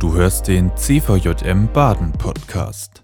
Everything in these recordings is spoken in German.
Du hörst den CVJM Baden Podcast.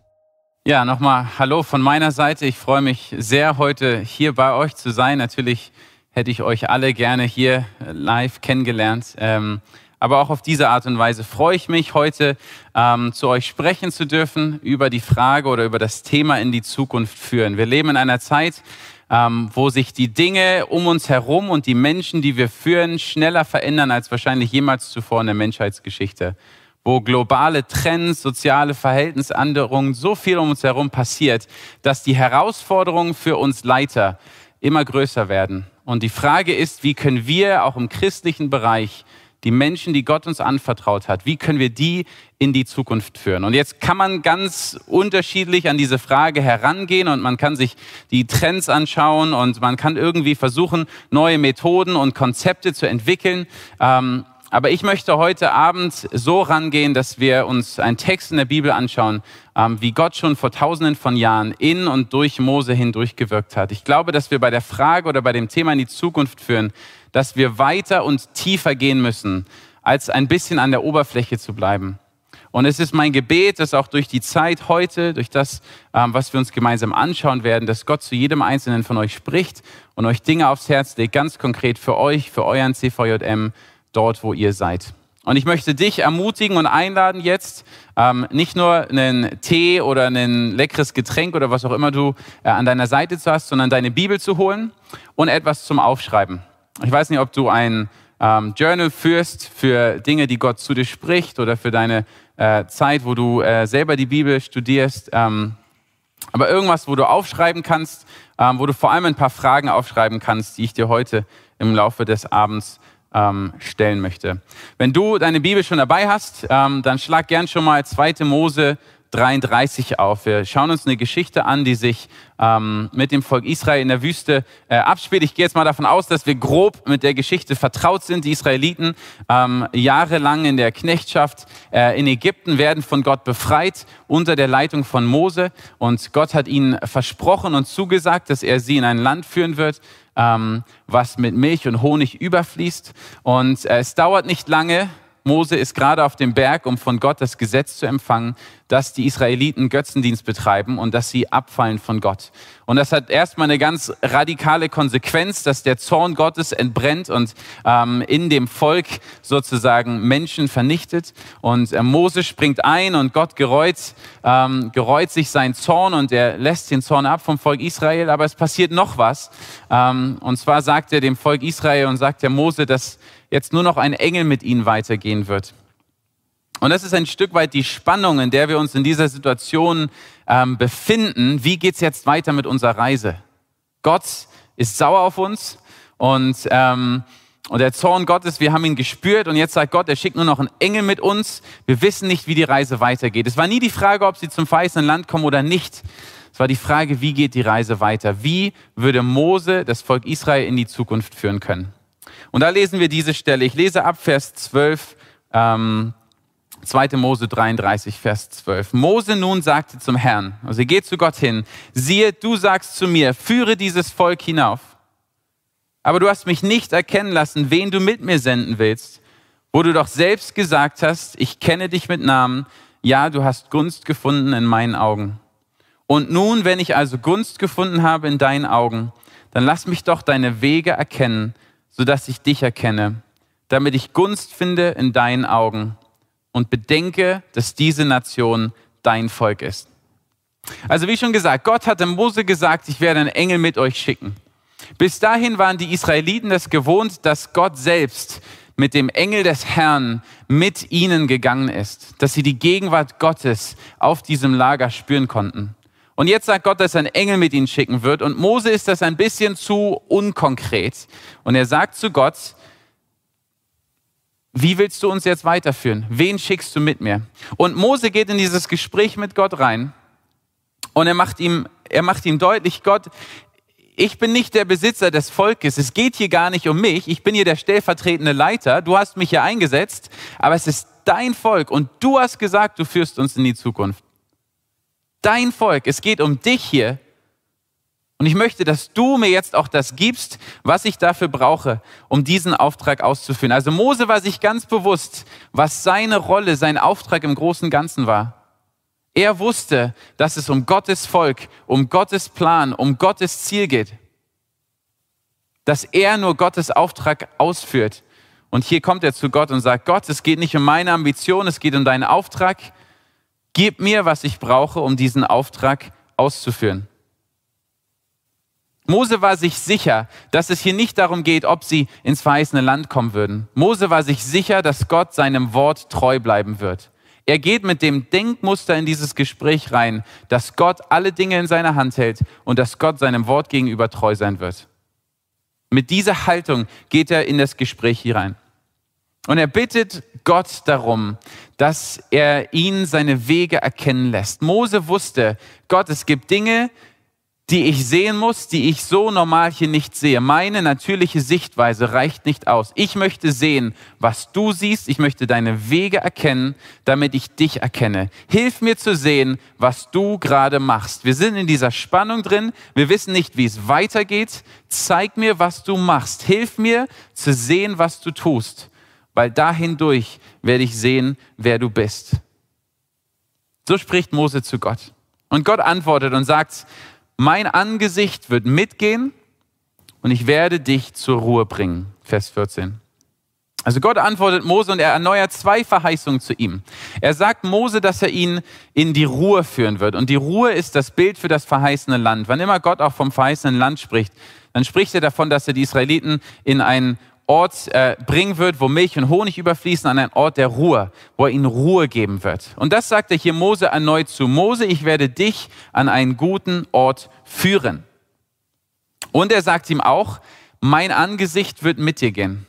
Ja, nochmal Hallo von meiner Seite. Ich freue mich sehr, heute hier bei euch zu sein. Natürlich hätte ich euch alle gerne hier live kennengelernt. Ähm, aber auch auf diese Art und Weise freue ich mich, heute ähm, zu euch sprechen zu dürfen über die Frage oder über das Thema in die Zukunft führen. Wir leben in einer Zeit, ähm, wo sich die Dinge um uns herum und die Menschen, die wir führen, schneller verändern als wahrscheinlich jemals zuvor in der Menschheitsgeschichte. Wo globale Trends, soziale Verhältnisänderungen, so viel um uns herum passiert, dass die Herausforderungen für uns Leiter immer größer werden. Und die Frage ist, wie können wir auch im christlichen Bereich die Menschen, die Gott uns anvertraut hat, wie können wir die in die Zukunft führen? Und jetzt kann man ganz unterschiedlich an diese Frage herangehen und man kann sich die Trends anschauen und man kann irgendwie versuchen, neue Methoden und Konzepte zu entwickeln. Ähm, aber ich möchte heute Abend so rangehen, dass wir uns einen Text in der Bibel anschauen, ähm, wie Gott schon vor tausenden von Jahren in und durch Mose hindurch gewirkt hat. Ich glaube, dass wir bei der Frage oder bei dem Thema in die Zukunft führen, dass wir weiter und tiefer gehen müssen, als ein bisschen an der Oberfläche zu bleiben. Und es ist mein Gebet, dass auch durch die Zeit heute, durch das, ähm, was wir uns gemeinsam anschauen werden, dass Gott zu jedem Einzelnen von euch spricht und euch Dinge aufs Herz legt, ganz konkret für euch, für euren CVJM, dort, wo ihr seid. Und ich möchte dich ermutigen und einladen jetzt, ähm, nicht nur einen Tee oder ein leckeres Getränk oder was auch immer du äh, an deiner Seite zu hast, sondern deine Bibel zu holen und etwas zum Aufschreiben. Ich weiß nicht, ob du ein ähm, Journal führst für Dinge, die Gott zu dir spricht oder für deine äh, Zeit, wo du äh, selber die Bibel studierst. Ähm, aber irgendwas, wo du aufschreiben kannst, ähm, wo du vor allem ein paar Fragen aufschreiben kannst, die ich dir heute im Laufe des Abends ähm, stellen möchte. Wenn du deine Bibel schon dabei hast, ähm, dann schlag gern schon mal 2. Mose 33 auf. Wir schauen uns eine Geschichte an, die sich ähm, mit dem Volk Israel in der Wüste äh, abspielt. Ich gehe jetzt mal davon aus, dass wir grob mit der Geschichte vertraut sind. Die Israeliten ähm, jahrelang in der Knechtschaft äh, in Ägypten werden von Gott befreit unter der Leitung von Mose. Und Gott hat ihnen versprochen und zugesagt, dass er sie in ein Land führen wird, ähm, was mit Milch und Honig überfließt. Und äh, es dauert nicht lange. Mose ist gerade auf dem Berg, um von Gott das Gesetz zu empfangen dass die Israeliten Götzendienst betreiben und dass sie abfallen von Gott. Und das hat erstmal eine ganz radikale Konsequenz, dass der Zorn Gottes entbrennt und ähm, in dem Volk sozusagen Menschen vernichtet. Und äh, Mose springt ein und Gott gereut, ähm, gereut sich sein Zorn und er lässt den Zorn ab vom Volk Israel. Aber es passiert noch was. Ähm, und zwar sagt er dem Volk Israel und sagt der Mose, dass jetzt nur noch ein Engel mit ihnen weitergehen wird. Und das ist ein Stück weit die Spannung, in der wir uns in dieser Situation ähm, befinden. Wie geht's jetzt weiter mit unserer Reise? Gott ist sauer auf uns und, ähm, und der Zorn Gottes, wir haben ihn gespürt und jetzt sagt Gott, er schickt nur noch einen Engel mit uns. Wir wissen nicht, wie die Reise weitergeht. Es war nie die Frage, ob sie zum verheißenen Land kommen oder nicht. Es war die Frage, wie geht die Reise weiter? Wie würde Mose das Volk Israel in die Zukunft führen können? Und da lesen wir diese Stelle. Ich lese ab Vers 12. Ähm, 2. Mose 33, Vers 12. Mose nun sagte zum Herrn, also er geht zu Gott hin, siehe, du sagst zu mir, führe dieses Volk hinauf. Aber du hast mich nicht erkennen lassen, wen du mit mir senden willst, wo du doch selbst gesagt hast, ich kenne dich mit Namen, ja, du hast Gunst gefunden in meinen Augen. Und nun, wenn ich also Gunst gefunden habe in deinen Augen, dann lass mich doch deine Wege erkennen, sodass ich dich erkenne, damit ich Gunst finde in deinen Augen und bedenke, dass diese Nation dein Volk ist. Also wie schon gesagt, Gott hatte Mose gesagt, ich werde einen Engel mit euch schicken. Bis dahin waren die Israeliten es gewohnt, dass Gott selbst mit dem Engel des Herrn mit ihnen gegangen ist, dass sie die Gegenwart Gottes auf diesem Lager spüren konnten. Und jetzt sagt Gott, dass ein Engel mit ihnen schicken wird. Und Mose ist das ein bisschen zu unkonkret. Und er sagt zu Gott, wie willst du uns jetzt weiterführen? Wen schickst du mit mir? Und Mose geht in dieses Gespräch mit Gott rein und er macht ihm, er macht ihm deutlich, Gott, ich bin nicht der Besitzer des Volkes. Es geht hier gar nicht um mich. Ich bin hier der stellvertretende Leiter. Du hast mich hier eingesetzt, aber es ist dein Volk und du hast gesagt, du führst uns in die Zukunft. Dein Volk. Es geht um dich hier. Und ich möchte, dass du mir jetzt auch das gibst, was ich dafür brauche, um diesen Auftrag auszuführen. Also Mose war sich ganz bewusst, was seine Rolle, sein Auftrag im großen Ganzen war. Er wusste, dass es um Gottes Volk, um Gottes Plan, um Gottes Ziel geht. Dass er nur Gottes Auftrag ausführt. Und hier kommt er zu Gott und sagt, Gott, es geht nicht um meine Ambition, es geht um deinen Auftrag. Gib mir, was ich brauche, um diesen Auftrag auszuführen. Mose war sich sicher, dass es hier nicht darum geht, ob sie ins verheißene Land kommen würden. Mose war sich sicher, dass Gott seinem Wort treu bleiben wird. Er geht mit dem Denkmuster in dieses Gespräch rein, dass Gott alle Dinge in seiner Hand hält und dass Gott seinem Wort gegenüber treu sein wird. Mit dieser Haltung geht er in das Gespräch hier rein. Und er bittet Gott darum, dass er ihn seine Wege erkennen lässt. Mose wusste, Gott, es gibt Dinge, die ich sehen muss, die ich so normal hier nicht sehe. Meine natürliche Sichtweise reicht nicht aus. Ich möchte sehen, was du siehst. Ich möchte deine Wege erkennen, damit ich dich erkenne. Hilf mir zu sehen, was du gerade machst. Wir sind in dieser Spannung drin. Wir wissen nicht, wie es weitergeht. Zeig mir, was du machst. Hilf mir zu sehen, was du tust, weil dahindurch werde ich sehen, wer du bist. So spricht Mose zu Gott. Und Gott antwortet und sagt, mein Angesicht wird mitgehen und ich werde dich zur Ruhe bringen. Vers 14. Also Gott antwortet Mose und er erneuert zwei Verheißungen zu ihm. Er sagt Mose, dass er ihn in die Ruhe führen wird. Und die Ruhe ist das Bild für das verheißene Land. Wann immer Gott auch vom verheißenen Land spricht, dann spricht er davon, dass er die Israeliten in einen Ort äh, bringen wird, wo Milch und Honig überfließen, an einen Ort der Ruhe, wo er ihnen Ruhe geben wird. Und das sagt er hier Mose erneut zu. Mose, ich werde dich an einen guten Ort führen. Und er sagt ihm auch, mein Angesicht wird mit dir gehen.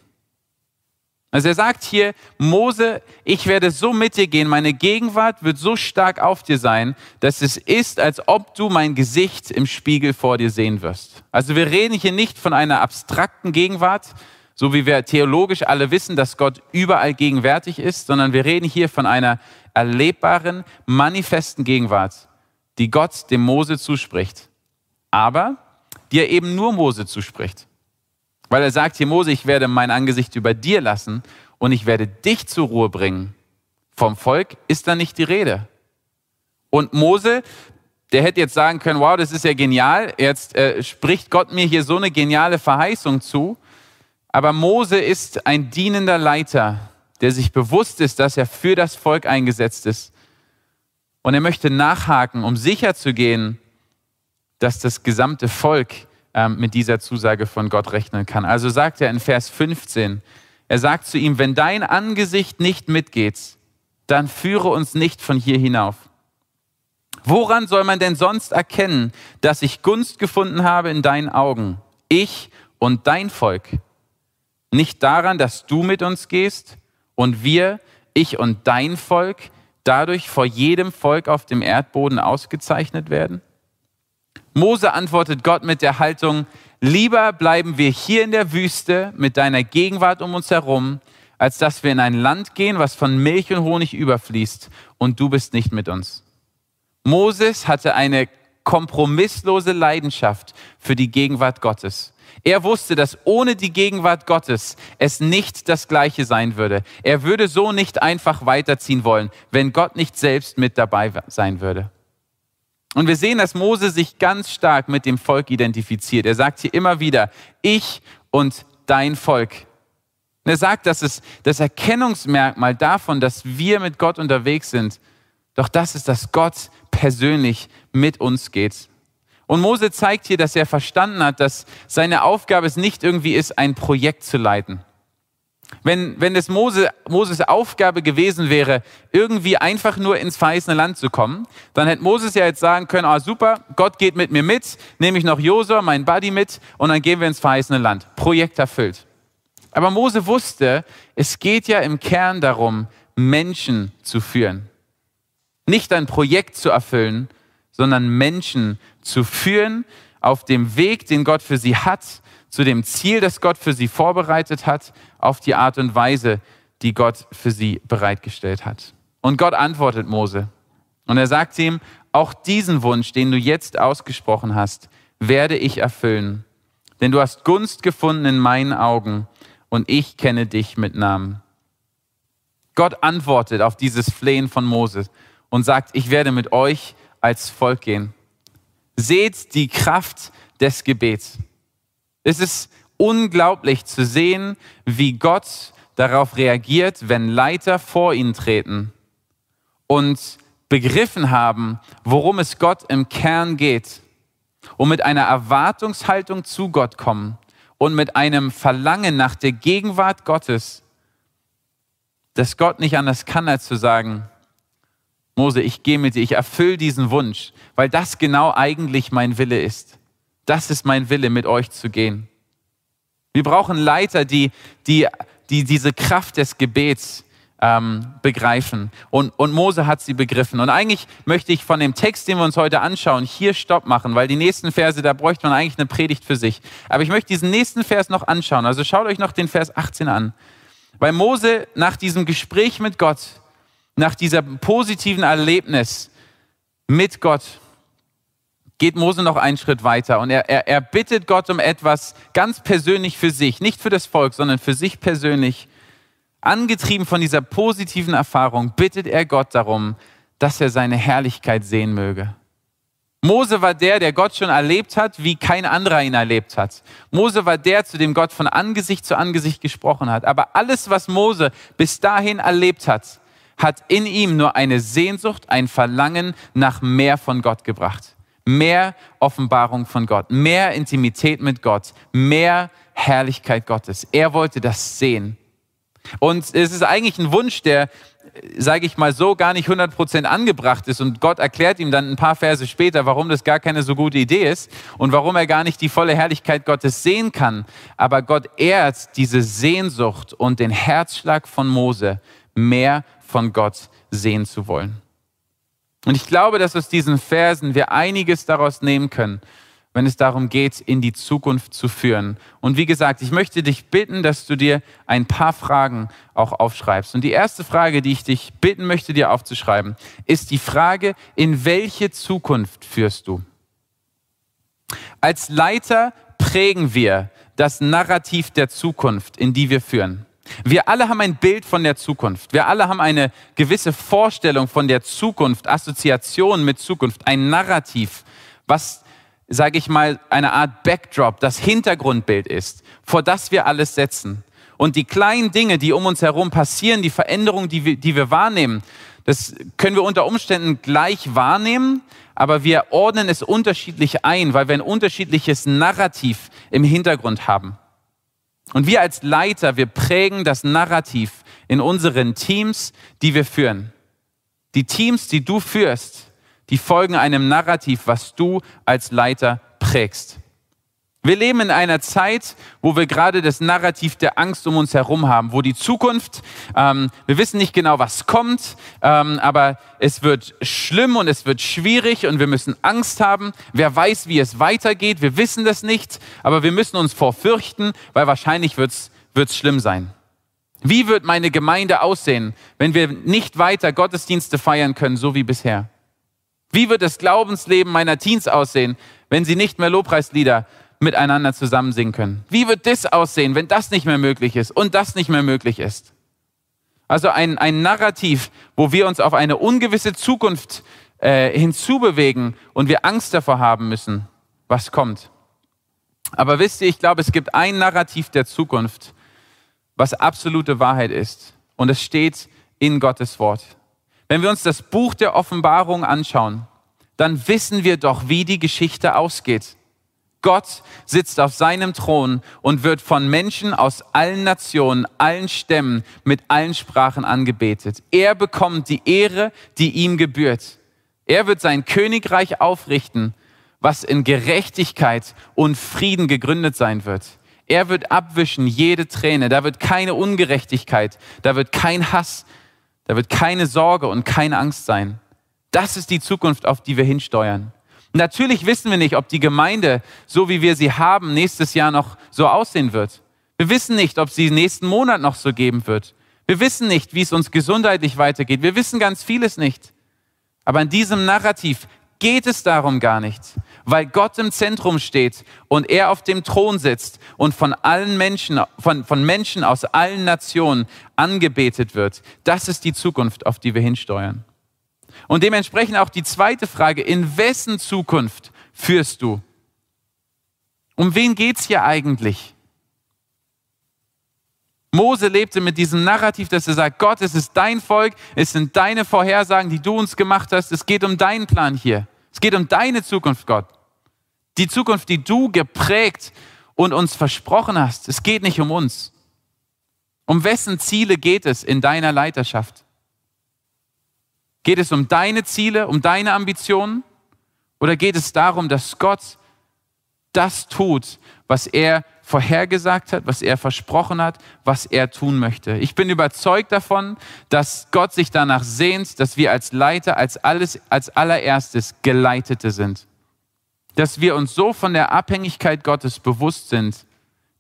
Also er sagt hier, Mose, ich werde so mit dir gehen, meine Gegenwart wird so stark auf dir sein, dass es ist, als ob du mein Gesicht im Spiegel vor dir sehen wirst. Also wir reden hier nicht von einer abstrakten Gegenwart, so wie wir theologisch alle wissen, dass Gott überall gegenwärtig ist, sondern wir reden hier von einer erlebbaren, manifesten Gegenwart, die Gott dem Mose zuspricht, aber die er eben nur Mose zuspricht. Weil er sagt hier, Mose, ich werde mein Angesicht über dir lassen und ich werde dich zur Ruhe bringen. Vom Volk ist da nicht die Rede. Und Mose, der hätte jetzt sagen können, wow, das ist ja genial, jetzt äh, spricht Gott mir hier so eine geniale Verheißung zu, aber Mose ist ein dienender Leiter, der sich bewusst ist, dass er für das Volk eingesetzt ist. Und er möchte nachhaken, um sicherzugehen, dass das gesamte Volk ähm, mit dieser Zusage von Gott rechnen kann. Also sagt er in Vers 15, er sagt zu ihm, wenn dein Angesicht nicht mitgeht, dann führe uns nicht von hier hinauf. Woran soll man denn sonst erkennen, dass ich Gunst gefunden habe in deinen Augen, ich und dein Volk? Nicht daran, dass du mit uns gehst und wir, ich und dein Volk, dadurch vor jedem Volk auf dem Erdboden ausgezeichnet werden? Mose antwortet Gott mit der Haltung, lieber bleiben wir hier in der Wüste mit deiner Gegenwart um uns herum, als dass wir in ein Land gehen, was von Milch und Honig überfließt und du bist nicht mit uns. Moses hatte eine kompromisslose Leidenschaft für die Gegenwart Gottes. Er wusste, dass ohne die Gegenwart Gottes es nicht das Gleiche sein würde. Er würde so nicht einfach weiterziehen wollen, wenn Gott nicht selbst mit dabei sein würde. Und wir sehen, dass Mose sich ganz stark mit dem Volk identifiziert. Er sagt hier immer wieder, ich und dein Volk. Und er sagt, dass es das Erkennungsmerkmal davon, dass wir mit Gott unterwegs sind, doch das ist, dass Gott persönlich mit uns geht. Und Mose zeigt hier, dass er verstanden hat, dass seine Aufgabe es nicht irgendwie ist, ein Projekt zu leiten. Wenn, wenn es Mose, Moses Aufgabe gewesen wäre, irgendwie einfach nur ins verheißene Land zu kommen, dann hätte Moses ja jetzt sagen können, ah super, Gott geht mit mir mit, nehme ich noch Josua, meinen Buddy mit und dann gehen wir ins verheißene Land. Projekt erfüllt. Aber Mose wusste, es geht ja im Kern darum, Menschen zu führen. Nicht ein Projekt zu erfüllen, sondern Menschen zu führen auf dem Weg, den Gott für sie hat, zu dem Ziel, das Gott für sie vorbereitet hat, auf die Art und Weise, die Gott für sie bereitgestellt hat. Und Gott antwortet Mose. Und er sagt ihm, auch diesen Wunsch, den du jetzt ausgesprochen hast, werde ich erfüllen. Denn du hast Gunst gefunden in meinen Augen und ich kenne dich mit Namen. Gott antwortet auf dieses Flehen von Moses und sagt, ich werde mit euch als Volk gehen. Seht die Kraft des Gebets. Es ist unglaublich zu sehen, wie Gott darauf reagiert, wenn Leiter vor ihn treten und begriffen haben, worum es Gott im Kern geht und mit einer Erwartungshaltung zu Gott kommen und mit einem Verlangen nach der Gegenwart Gottes, dass Gott nicht anders kann, als zu sagen, Mose, ich gehe mit dir, ich erfülle diesen Wunsch, weil das genau eigentlich mein Wille ist. Das ist mein Wille, mit euch zu gehen. Wir brauchen Leiter, die, die, die diese Kraft des Gebets ähm, begreifen. Und, und Mose hat sie begriffen. Und eigentlich möchte ich von dem Text, den wir uns heute anschauen, hier Stopp machen, weil die nächsten Verse, da bräuchte man eigentlich eine Predigt für sich. Aber ich möchte diesen nächsten Vers noch anschauen. Also schaut euch noch den Vers 18 an. Weil Mose nach diesem Gespräch mit Gott, nach diesem positiven Erlebnis mit Gott, geht Mose noch einen Schritt weiter und er, er, er bittet Gott um etwas ganz persönlich für sich, nicht für das Volk, sondern für sich persönlich. Angetrieben von dieser positiven Erfahrung bittet er Gott darum, dass er seine Herrlichkeit sehen möge. Mose war der, der Gott schon erlebt hat, wie kein anderer ihn erlebt hat. Mose war der, zu dem Gott von Angesicht zu Angesicht gesprochen hat. Aber alles, was Mose bis dahin erlebt hat, hat in ihm nur eine Sehnsucht, ein Verlangen nach mehr von Gott gebracht mehr Offenbarung von Gott, mehr Intimität mit Gott, mehr Herrlichkeit Gottes. Er wollte das sehen. Und es ist eigentlich ein Wunsch, der, sage ich mal so, gar nicht 100% angebracht ist. Und Gott erklärt ihm dann ein paar Verse später, warum das gar keine so gute Idee ist und warum er gar nicht die volle Herrlichkeit Gottes sehen kann. Aber Gott ehrt diese Sehnsucht und den Herzschlag von Mose, mehr von Gott sehen zu wollen. Und ich glaube, dass aus diesen Versen wir einiges daraus nehmen können, wenn es darum geht, in die Zukunft zu führen. Und wie gesagt, ich möchte dich bitten, dass du dir ein paar Fragen auch aufschreibst. Und die erste Frage, die ich dich bitten möchte, dir aufzuschreiben, ist die Frage, in welche Zukunft führst du? Als Leiter prägen wir das Narrativ der Zukunft, in die wir führen. Wir alle haben ein Bild von der Zukunft. Wir alle haben eine gewisse Vorstellung von der Zukunft, Assoziation mit Zukunft, ein Narrativ, was, sage ich mal, eine Art Backdrop, das Hintergrundbild ist, vor das wir alles setzen. Und die kleinen Dinge, die um uns herum passieren, die Veränderungen, die wir, die wir wahrnehmen, das können wir unter Umständen gleich wahrnehmen, aber wir ordnen es unterschiedlich ein, weil wir ein unterschiedliches Narrativ im Hintergrund haben. Und wir als Leiter, wir prägen das Narrativ in unseren Teams, die wir führen. Die Teams, die du führst, die folgen einem Narrativ, was du als Leiter prägst. Wir leben in einer Zeit, wo wir gerade das Narrativ der Angst um uns herum haben, wo die Zukunft, ähm, wir wissen nicht genau, was kommt, ähm, aber es wird schlimm und es wird schwierig und wir müssen Angst haben. Wer weiß, wie es weitergeht, wir wissen das nicht, aber wir müssen uns vorfürchten, weil wahrscheinlich wird es schlimm sein. Wie wird meine Gemeinde aussehen, wenn wir nicht weiter Gottesdienste feiern können, so wie bisher? Wie wird das Glaubensleben meiner Teens aussehen, wenn sie nicht mehr Lobpreislieder miteinander zusammen singen können. Wie wird das aussehen, wenn das nicht mehr möglich ist und das nicht mehr möglich ist? Also ein, ein Narrativ, wo wir uns auf eine ungewisse Zukunft äh, hinzubewegen und wir Angst davor haben müssen, was kommt. Aber wisst ihr, ich glaube, es gibt ein Narrativ der Zukunft, was absolute Wahrheit ist. Und es steht in Gottes Wort. Wenn wir uns das Buch der Offenbarung anschauen, dann wissen wir doch, wie die Geschichte ausgeht. Gott sitzt auf seinem Thron und wird von Menschen aus allen Nationen, allen Stämmen, mit allen Sprachen angebetet. Er bekommt die Ehre, die ihm gebührt. Er wird sein Königreich aufrichten, was in Gerechtigkeit und Frieden gegründet sein wird. Er wird abwischen jede Träne. Da wird keine Ungerechtigkeit, da wird kein Hass, da wird keine Sorge und keine Angst sein. Das ist die Zukunft, auf die wir hinsteuern. Natürlich wissen wir nicht, ob die Gemeinde, so wie wir sie haben, nächstes Jahr noch so aussehen wird. Wir wissen nicht, ob sie nächsten Monat noch so geben wird. Wir wissen nicht, wie es uns gesundheitlich weitergeht. Wir wissen ganz vieles nicht. Aber in diesem Narrativ geht es darum gar nicht. weil Gott im Zentrum steht und er auf dem Thron sitzt und von allen Menschen, von, von Menschen aus allen Nationen angebetet wird. Das ist die Zukunft, auf die wir hinsteuern. Und dementsprechend auch die zweite Frage, in wessen Zukunft führst du? Um wen geht's hier eigentlich? Mose lebte mit diesem Narrativ, dass er sagt, Gott, es ist dein Volk, es sind deine Vorhersagen, die du uns gemacht hast, es geht um deinen Plan hier. Es geht um deine Zukunft, Gott. Die Zukunft, die du geprägt und uns versprochen hast. Es geht nicht um uns. Um wessen Ziele geht es in deiner Leiterschaft? Geht es um deine Ziele, um deine Ambitionen? Oder geht es darum, dass Gott das tut, was er vorhergesagt hat, was er versprochen hat, was er tun möchte. Ich bin überzeugt davon, dass Gott sich danach sehnt, dass wir als Leiter, als alles, als allererstes Geleitete sind. Dass wir uns so von der Abhängigkeit Gottes bewusst sind,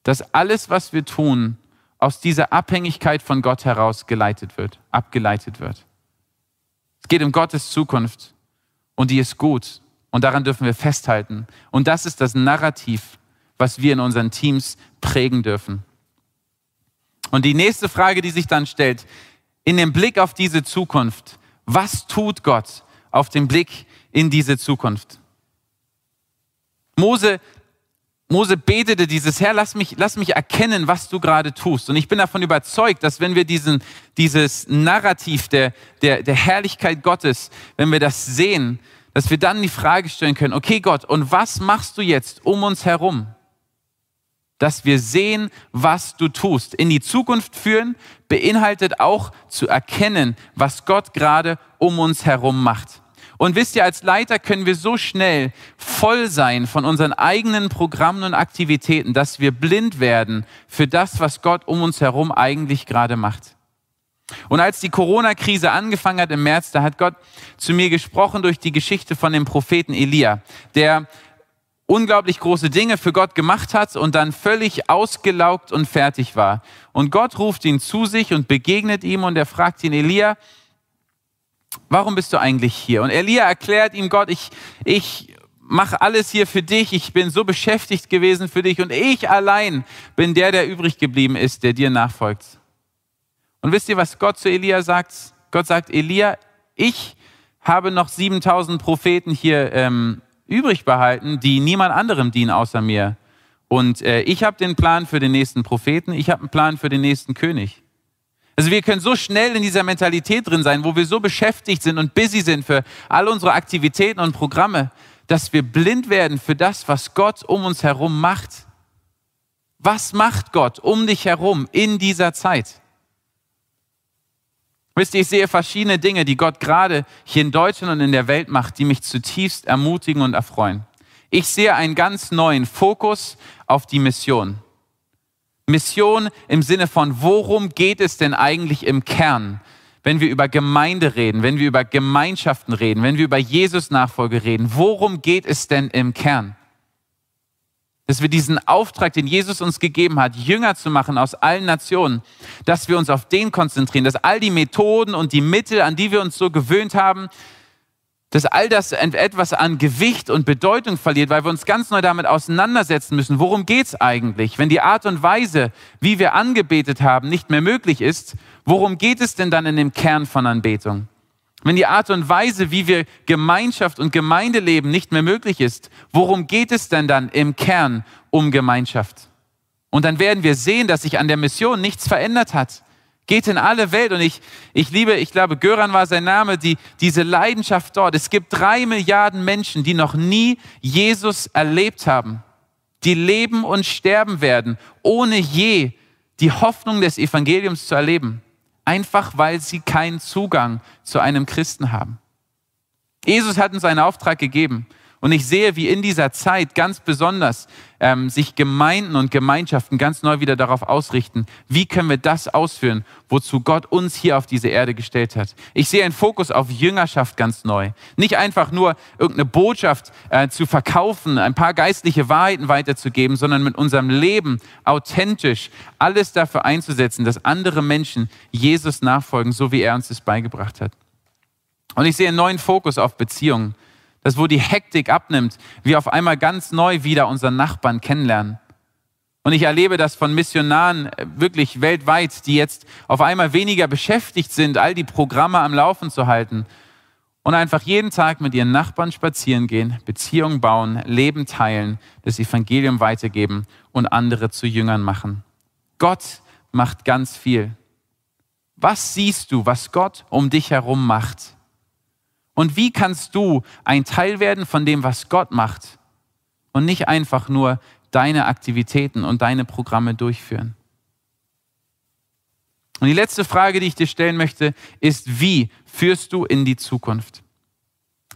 dass alles, was wir tun, aus dieser Abhängigkeit von Gott heraus geleitet wird, abgeleitet wird. Es geht um Gottes Zukunft und die ist gut und daran dürfen wir festhalten. Und das ist das Narrativ, was wir in unseren Teams prägen dürfen. Und die nächste Frage, die sich dann stellt, in dem Blick auf diese Zukunft, was tut Gott auf dem Blick in diese Zukunft? Mose, Mose betete dieses Herr, lass mich, lass mich erkennen, was du gerade tust. Und ich bin davon überzeugt, dass wenn wir diesen, dieses Narrativ der, der, der Herrlichkeit Gottes, wenn wir das sehen, dass wir dann die Frage stellen können, okay Gott, und was machst du jetzt um uns herum? dass wir sehen, was du tust. In die Zukunft führen beinhaltet auch zu erkennen, was Gott gerade um uns herum macht. Und wisst ihr, als Leiter können wir so schnell voll sein von unseren eigenen Programmen und Aktivitäten, dass wir blind werden für das, was Gott um uns herum eigentlich gerade macht. Und als die Corona-Krise angefangen hat im März, da hat Gott zu mir gesprochen durch die Geschichte von dem Propheten Elia, der unglaublich große Dinge für Gott gemacht hat und dann völlig ausgelaugt und fertig war. Und Gott ruft ihn zu sich und begegnet ihm und er fragt ihn, Elia, warum bist du eigentlich hier? Und Elia erklärt ihm, Gott, ich, ich mache alles hier für dich, ich bin so beschäftigt gewesen für dich und ich allein bin der, der übrig geblieben ist, der dir nachfolgt. Und wisst ihr, was Gott zu Elia sagt? Gott sagt, Elia, ich habe noch 7000 Propheten hier ähm, übrig behalten, die niemand anderem dienen außer mir. Und äh, ich habe den Plan für den nächsten Propheten, ich habe einen Plan für den nächsten König. Also wir können so schnell in dieser Mentalität drin sein, wo wir so beschäftigt sind und busy sind für all unsere Aktivitäten und Programme, dass wir blind werden für das, was Gott um uns herum macht. Was macht Gott um dich herum in dieser Zeit? Wisst ihr, ich sehe verschiedene Dinge, die Gott gerade hier in Deutschland und in der Welt macht, die mich zutiefst ermutigen und erfreuen. Ich sehe einen ganz neuen Fokus auf die Mission. Mission im Sinne von, worum geht es denn eigentlich im Kern, wenn wir über Gemeinde reden, wenn wir über Gemeinschaften reden, wenn wir über Jesus Nachfolge reden? Worum geht es denn im Kern? dass wir diesen Auftrag, den Jesus uns gegeben hat, Jünger zu machen aus allen Nationen, dass wir uns auf den konzentrieren, dass all die Methoden und die Mittel, an die wir uns so gewöhnt haben, dass all das etwas an Gewicht und Bedeutung verliert, weil wir uns ganz neu damit auseinandersetzen müssen. Worum geht's eigentlich? Wenn die Art und Weise, wie wir angebetet haben, nicht mehr möglich ist, worum geht es denn dann in dem Kern von Anbetung? Wenn die Art und Weise, wie wir Gemeinschaft und Gemeindeleben nicht mehr möglich ist, worum geht es denn dann im Kern um Gemeinschaft? Und dann werden wir sehen, dass sich an der Mission nichts verändert hat. Geht in alle Welt und ich, ich liebe, ich glaube, Göran war sein Name, die, diese Leidenschaft dort. Es gibt drei Milliarden Menschen, die noch nie Jesus erlebt haben, die leben und sterben werden, ohne je die Hoffnung des Evangeliums zu erleben einfach weil sie keinen Zugang zu einem Christen haben. Jesus hat uns einen Auftrag gegeben und ich sehe, wie in dieser Zeit ganz besonders ähm, sich Gemeinden und Gemeinschaften ganz neu wieder darauf ausrichten, wie können wir das ausführen, wozu Gott uns hier auf diese Erde gestellt hat. Ich sehe einen Fokus auf Jüngerschaft ganz neu. Nicht einfach nur irgendeine Botschaft äh, zu verkaufen, ein paar geistliche Wahrheiten weiterzugeben, sondern mit unserem Leben authentisch alles dafür einzusetzen, dass andere Menschen Jesus nachfolgen, so wie er uns das beigebracht hat. Und ich sehe einen neuen Fokus auf Beziehungen dass wo die Hektik abnimmt, wir auf einmal ganz neu wieder unseren Nachbarn kennenlernen. Und ich erlebe das von Missionaren äh, wirklich weltweit, die jetzt auf einmal weniger beschäftigt sind, all die Programme am Laufen zu halten und einfach jeden Tag mit ihren Nachbarn spazieren gehen, Beziehungen bauen, Leben teilen, das Evangelium weitergeben und andere zu Jüngern machen. Gott macht ganz viel. Was siehst du, was Gott um dich herum macht? Und wie kannst du ein Teil werden von dem, was Gott macht und nicht einfach nur deine Aktivitäten und deine Programme durchführen? Und die letzte Frage, die ich dir stellen möchte, ist, wie führst du in die Zukunft?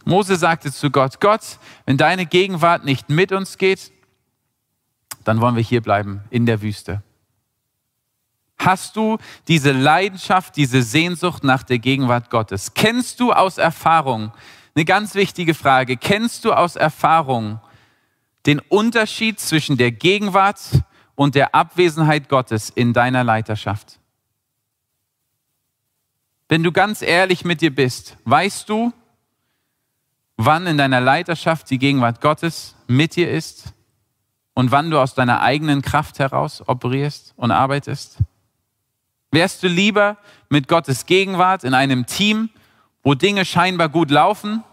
Mose sagte zu Gott, Gott, wenn deine Gegenwart nicht mit uns geht, dann wollen wir hier bleiben in der Wüste. Hast du diese Leidenschaft, diese Sehnsucht nach der Gegenwart Gottes? Kennst du aus Erfahrung, eine ganz wichtige Frage, kennst du aus Erfahrung den Unterschied zwischen der Gegenwart und der Abwesenheit Gottes in deiner Leiterschaft? Wenn du ganz ehrlich mit dir bist, weißt du, wann in deiner Leiterschaft die Gegenwart Gottes mit dir ist und wann du aus deiner eigenen Kraft heraus operierst und arbeitest? Wärst du lieber mit Gottes Gegenwart in einem Team, wo Dinge scheinbar gut laufen,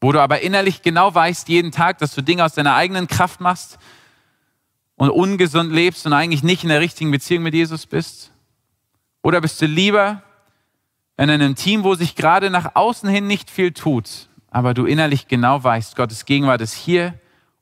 wo du aber innerlich genau weißt jeden Tag, dass du Dinge aus deiner eigenen Kraft machst und ungesund lebst und eigentlich nicht in der richtigen Beziehung mit Jesus bist? Oder bist du lieber in einem Team, wo sich gerade nach außen hin nicht viel tut, aber du innerlich genau weißt, Gottes Gegenwart ist hier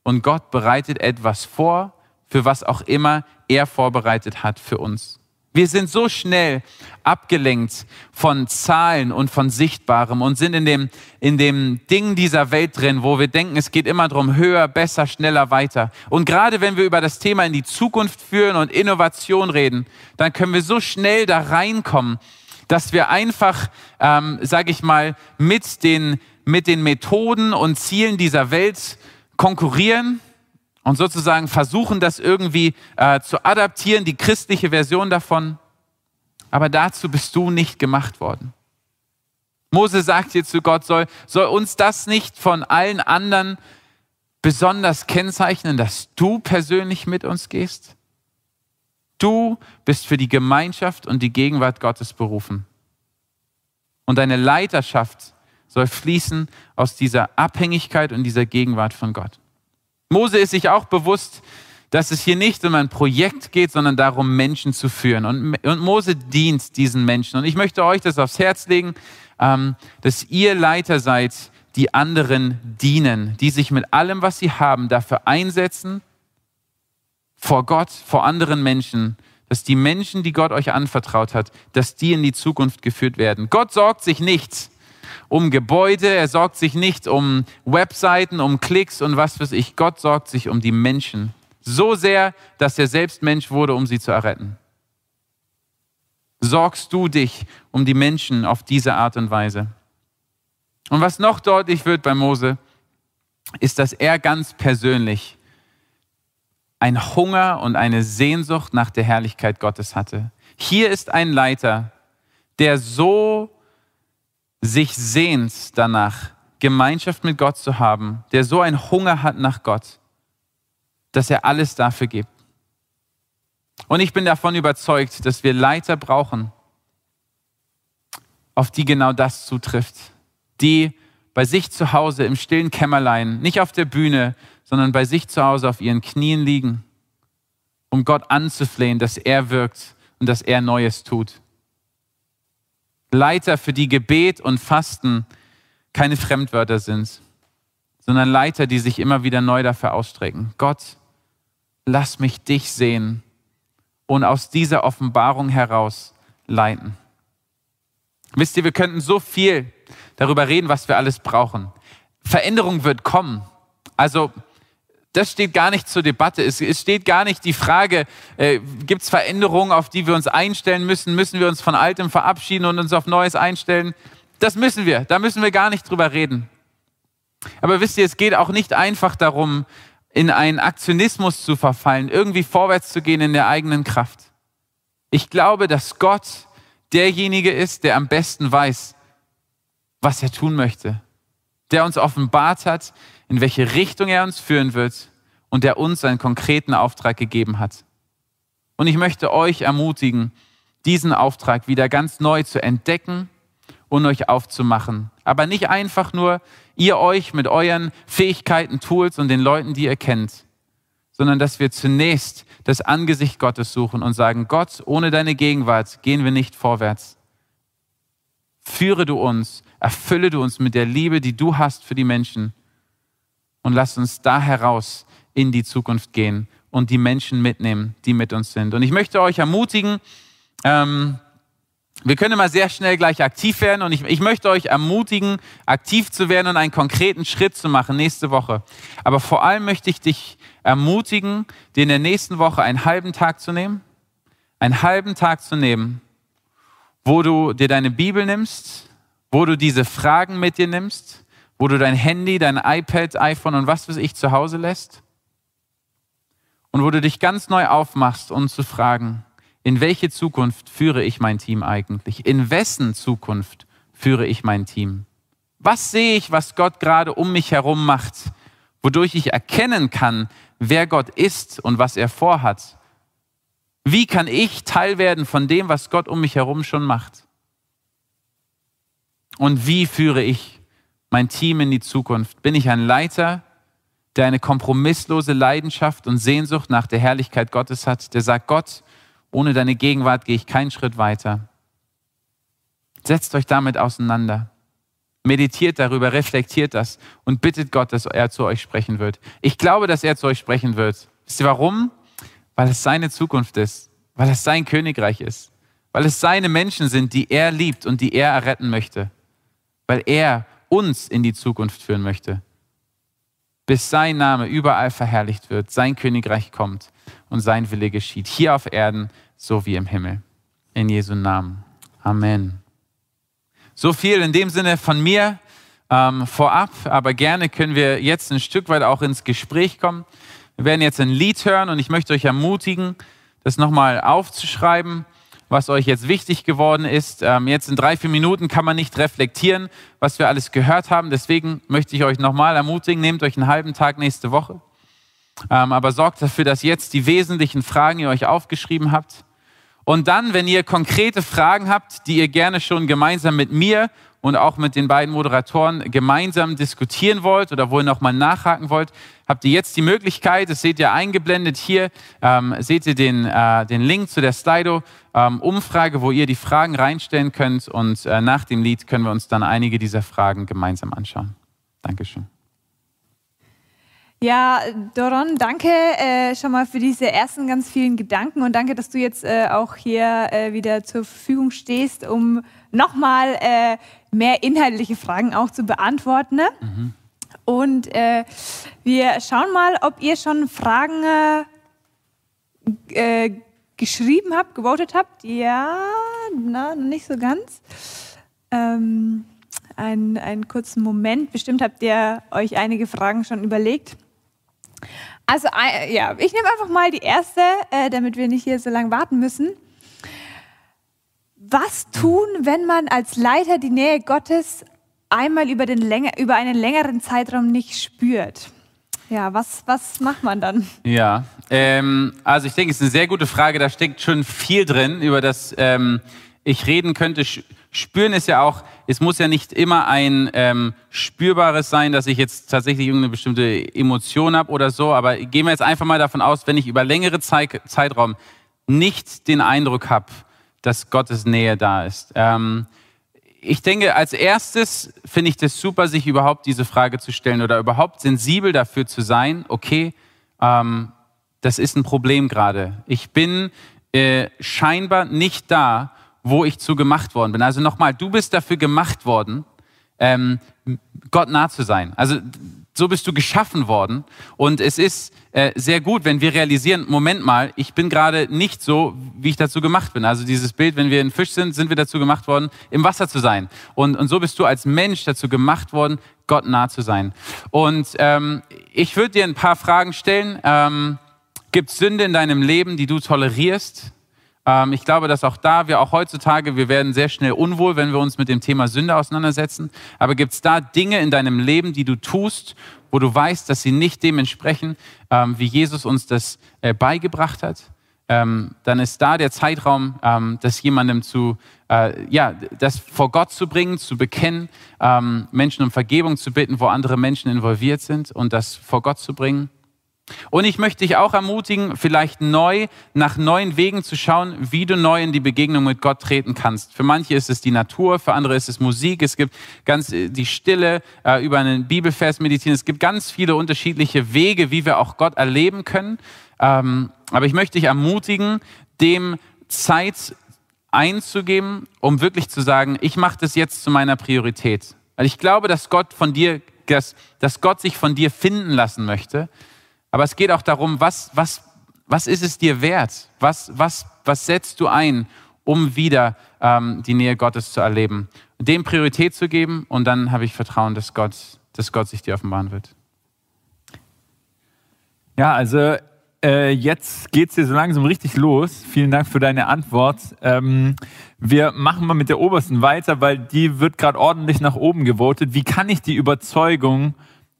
und Gott bereitet etwas vor, für was auch immer er vorbereitet hat für uns? Wir sind so schnell abgelenkt von Zahlen und von Sichtbarem und sind in dem, in dem Ding dieser Welt drin, wo wir denken, es geht immer darum, höher, besser, schneller, weiter. Und gerade wenn wir über das Thema in die Zukunft führen und Innovation reden, dann können wir so schnell da reinkommen, dass wir einfach, ähm, sage ich mal, mit den, mit den Methoden und Zielen dieser Welt konkurrieren und sozusagen versuchen, das irgendwie äh, zu adaptieren, die christliche Version davon. Aber dazu bist du nicht gemacht worden. Mose sagt hier zu Gott, soll, soll uns das nicht von allen anderen besonders kennzeichnen, dass du persönlich mit uns gehst? Du bist für die Gemeinschaft und die Gegenwart Gottes berufen. Und deine Leiterschaft soll fließen aus dieser Abhängigkeit und dieser Gegenwart von Gott. Mose ist sich auch bewusst, dass es hier nicht um ein Projekt geht, sondern darum, Menschen zu führen. Und, und Mose dient diesen Menschen. Und ich möchte euch das aufs Herz legen, ähm, dass ihr Leiter seid, die anderen dienen, die sich mit allem, was sie haben, dafür einsetzen, vor Gott, vor anderen Menschen, dass die Menschen, die Gott euch anvertraut hat, dass die in die Zukunft geführt werden. Gott sorgt sich nichts um Gebäude, er sorgt sich nicht um Webseiten, um Klicks und was weiß ich. Gott sorgt sich um die Menschen. So sehr, dass er selbst Mensch wurde, um sie zu erretten. Sorgst du dich um die Menschen auf diese Art und Weise? Und was noch deutlich wird bei Mose, ist, dass er ganz persönlich ein Hunger und eine Sehnsucht nach der Herrlichkeit Gottes hatte. Hier ist ein Leiter, der so sich sehnt danach, Gemeinschaft mit Gott zu haben, der so einen Hunger hat nach Gott, dass er alles dafür gibt. Und ich bin davon überzeugt, dass wir Leiter brauchen, auf die genau das zutrifft, die bei sich zu Hause im stillen Kämmerlein, nicht auf der Bühne, sondern bei sich zu Hause auf ihren Knien liegen, um Gott anzuflehen, dass er wirkt und dass er Neues tut. Leiter, für die Gebet und Fasten keine Fremdwörter sind, sondern Leiter, die sich immer wieder neu dafür ausstrecken. Gott, lass mich dich sehen und aus dieser Offenbarung heraus leiten. Wisst ihr, wir könnten so viel darüber reden, was wir alles brauchen. Veränderung wird kommen. Also das steht gar nicht zur Debatte. Es, es steht gar nicht die Frage, äh, gibt es Veränderungen, auf die wir uns einstellen müssen? Müssen wir uns von Altem verabschieden und uns auf Neues einstellen? Das müssen wir. Da müssen wir gar nicht drüber reden. Aber wisst ihr, es geht auch nicht einfach darum, in einen Aktionismus zu verfallen, irgendwie vorwärts zu gehen in der eigenen Kraft. Ich glaube, dass Gott derjenige ist, der am besten weiß, was er tun möchte der uns offenbart hat, in welche Richtung er uns führen wird und der uns einen konkreten Auftrag gegeben hat. Und ich möchte euch ermutigen, diesen Auftrag wieder ganz neu zu entdecken und euch aufzumachen. Aber nicht einfach nur ihr euch mit euren Fähigkeiten, Tools und den Leuten, die ihr kennt, sondern dass wir zunächst das Angesicht Gottes suchen und sagen, Gott, ohne deine Gegenwart gehen wir nicht vorwärts. Führe du uns, erfülle du uns mit der Liebe, die du hast für die Menschen und lass uns da heraus in die Zukunft gehen und die Menschen mitnehmen, die mit uns sind. Und ich möchte euch ermutigen, ähm, wir können mal sehr schnell gleich aktiv werden und ich, ich, möchte euch ermutigen, aktiv zu werden und einen konkreten Schritt zu machen nächste Woche. Aber vor allem möchte ich dich ermutigen, dir in der nächsten Woche einen halben Tag zu nehmen, einen halben Tag zu nehmen, wo du dir deine Bibel nimmst, wo du diese Fragen mit dir nimmst, wo du dein Handy, dein iPad, iPhone und was weiß ich zu Hause lässt und wo du dich ganz neu aufmachst, um zu fragen, in welche Zukunft führe ich mein Team eigentlich? In wessen Zukunft führe ich mein Team? Was sehe ich, was Gott gerade um mich herum macht, wodurch ich erkennen kann, wer Gott ist und was er vorhat? Wie kann ich Teil werden von dem, was Gott um mich herum schon macht? Und wie führe ich mein Team in die Zukunft? Bin ich ein Leiter, der eine kompromisslose Leidenschaft und Sehnsucht nach der Herrlichkeit Gottes hat, der sagt, Gott, ohne deine Gegenwart gehe ich keinen Schritt weiter. Setzt euch damit auseinander. Meditiert darüber, reflektiert das und bittet Gott, dass er zu euch sprechen wird. Ich glaube, dass er zu euch sprechen wird. Wisst ihr warum? Weil es seine Zukunft ist, weil es sein Königreich ist, weil es seine Menschen sind, die er liebt und die er erretten möchte, weil er uns in die Zukunft führen möchte, bis sein Name überall verherrlicht wird, sein Königreich kommt und sein Wille geschieht, hier auf Erden so wie im Himmel. In Jesu Namen. Amen. So viel in dem Sinne von mir ähm, vorab, aber gerne können wir jetzt ein Stück weit auch ins Gespräch kommen. Wir werden jetzt ein Lied hören und ich möchte euch ermutigen, das nochmal aufzuschreiben, was euch jetzt wichtig geworden ist. Ähm, jetzt in drei, vier Minuten kann man nicht reflektieren, was wir alles gehört haben. Deswegen möchte ich euch nochmal ermutigen, nehmt euch einen halben Tag nächste Woche ähm, aber sorgt dafür, dass jetzt die wesentlichen Fragen ihr euch aufgeschrieben habt. Und dann, wenn ihr konkrete Fragen habt, die ihr gerne schon gemeinsam mit mir und auch mit den beiden Moderatoren gemeinsam diskutieren wollt oder wo ihr nochmal nachhaken wollt, habt ihr jetzt die Möglichkeit, das seht ihr eingeblendet hier, ähm, seht ihr den, äh, den Link zu der Slido-Umfrage, ähm, wo ihr die Fragen reinstellen könnt und äh, nach dem Lied können wir uns dann einige dieser Fragen gemeinsam anschauen. Dankeschön. Ja, Doron, danke äh, schon mal für diese ersten ganz vielen Gedanken und danke, dass du jetzt äh, auch hier äh, wieder zur Verfügung stehst, um nochmal äh, mehr inhaltliche Fragen auch zu beantworten. Ne? Mhm. Und äh, wir schauen mal, ob ihr schon Fragen äh, geschrieben habt, gewotet habt. Ja, na, nicht so ganz. Ähm, einen, einen kurzen Moment. Bestimmt habt ihr euch einige Fragen schon überlegt. Also ja, ich nehme einfach mal die erste, äh, damit wir nicht hier so lange warten müssen. Was tun, wenn man als Leiter die Nähe Gottes einmal über, den Länger, über einen längeren Zeitraum nicht spürt? Ja, was, was macht man dann? Ja, ähm, also ich denke, es ist eine sehr gute Frage. Da steckt schon viel drin, über das ähm, ich reden könnte. Spüren ist ja auch, es muss ja nicht immer ein ähm, spürbares sein, dass ich jetzt tatsächlich irgendeine bestimmte Emotion habe oder so, aber gehen wir jetzt einfach mal davon aus, wenn ich über längere Zeit, Zeitraum nicht den Eindruck habe, dass Gottes Nähe da ist. Ähm, ich denke, als erstes finde ich das super, sich überhaupt diese Frage zu stellen oder überhaupt sensibel dafür zu sein, okay, ähm, das ist ein Problem gerade. Ich bin äh, scheinbar nicht da, wo ich zu gemacht worden bin. Also nochmal, du bist dafür gemacht worden, ähm, Gott nah zu sein. Also so bist du geschaffen worden. Und es ist äh, sehr gut, wenn wir realisieren, Moment mal, ich bin gerade nicht so, wie ich dazu gemacht bin. Also dieses Bild, wenn wir ein Fisch sind, sind wir dazu gemacht worden, im Wasser zu sein. Und, und so bist du als Mensch dazu gemacht worden, Gott nah zu sein. Und ähm, ich würde dir ein paar Fragen stellen. Ähm, Gibt es Sünde in deinem Leben, die du tolerierst? Ähm, ich glaube, dass auch da wir auch heutzutage, wir werden sehr schnell unwohl, wenn wir uns mit dem Thema Sünde auseinandersetzen. Aber gibt es da Dinge in deinem Leben, die du tust, wo du weißt, dass sie nicht dem entsprechen, ähm, wie Jesus uns das äh, beigebracht hat? Ähm, dann ist da der Zeitraum, das jemandem zu, äh, ja, das vor Gott zu bringen, zu bekennen, Menschen um Vergebung zu bitten, wo andere Menschen involviert sind und das vor Gott zu bringen. Und ich möchte dich auch ermutigen, vielleicht neu nach neuen Wegen zu schauen, wie du neu in die Begegnung mit Gott treten kannst. Für manche ist es die Natur, für andere ist es Musik, es gibt ganz äh, die Stille, äh, über einen Bibelvers meditieren. Es gibt ganz viele unterschiedliche Wege, wie wir auch Gott erleben können. Ähm, aber ich möchte dich ermutigen, dem Zeit einzugeben, um wirklich zu sagen, ich mache das jetzt zu meiner Priorität. Weil ich glaube, dass Gott von dir, dass, dass Gott sich von dir finden lassen möchte. Aber es geht auch darum, was, was, was ist es dir wert? Was, was, was setzt du ein, um wieder ähm, die Nähe Gottes zu erleben? Dem Priorität zu geben und dann habe ich Vertrauen, dass Gott, dass Gott sich dir offenbaren wird. Ja, also äh, jetzt geht es hier so langsam richtig los. Vielen Dank für deine Antwort. Ähm, wir machen mal mit der obersten weiter, weil die wird gerade ordentlich nach oben gewotet. Wie kann ich die Überzeugung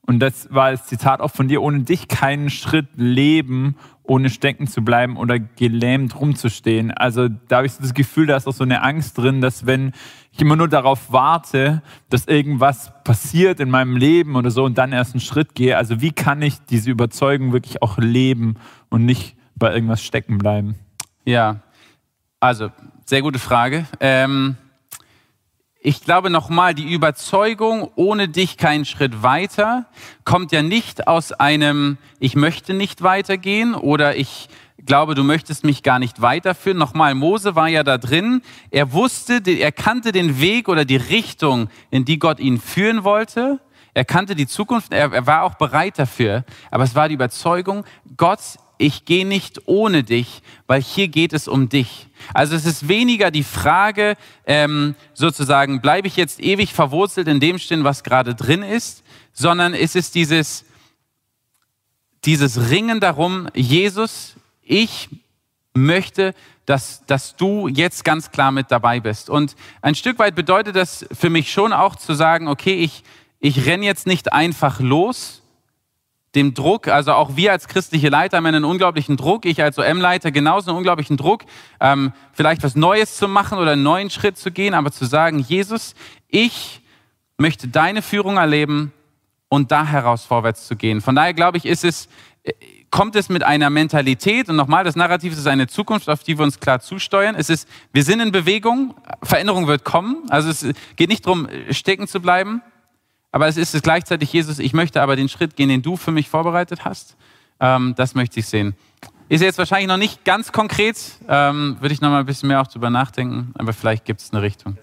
und das war das Zitat auch von dir, ohne dich keinen Schritt leben, ohne stecken zu bleiben oder gelähmt rumzustehen. Also da habe ich so das Gefühl, da ist auch so eine Angst drin, dass wenn ich immer nur darauf warte, dass irgendwas passiert in meinem Leben oder so und dann erst einen Schritt gehe, also wie kann ich diese Überzeugung wirklich auch leben und nicht bei irgendwas stecken bleiben? Ja, also sehr gute Frage. Ähm ich glaube nochmal, die Überzeugung, ohne dich keinen Schritt weiter, kommt ja nicht aus einem, ich möchte nicht weitergehen oder ich glaube, du möchtest mich gar nicht weiterführen. Nochmal, Mose war ja da drin. Er wusste, er kannte den Weg oder die Richtung, in die Gott ihn führen wollte. Er kannte die Zukunft, er, war auch bereit dafür. Aber es war die Überzeugung, Gott ich gehe nicht ohne dich, weil hier geht es um dich. Also es ist weniger die Frage, ähm, sozusagen, bleibe ich jetzt ewig verwurzelt in dem stehen, was gerade drin ist, sondern es ist dieses, dieses Ringen darum, Jesus, ich möchte, dass, dass du jetzt ganz klar mit dabei bist. Und ein Stück weit bedeutet das für mich schon auch zu sagen, okay, ich, ich renne jetzt nicht einfach los, dem Druck, also auch wir als christliche Leiter haben einen unglaublichen Druck, ich als OM-Leiter genauso einen unglaublichen Druck, ähm, vielleicht was Neues zu machen oder einen neuen Schritt zu gehen, aber zu sagen, Jesus, ich möchte deine Führung erleben und da heraus vorwärts zu gehen. Von daher glaube ich, ist es, äh, kommt es mit einer Mentalität und nochmal, das Narrativ ist eine Zukunft, auf die wir uns klar zusteuern. Es ist, wir sind in Bewegung, Veränderung wird kommen, also es geht nicht darum, stecken zu bleiben, aber es ist es gleichzeitig, Jesus, ich möchte aber den Schritt gehen, den du für mich vorbereitet hast. Ähm, das möchte ich sehen. Ist jetzt wahrscheinlich noch nicht ganz konkret, ähm, würde ich noch mal ein bisschen mehr auch drüber nachdenken, aber vielleicht gibt es eine Richtung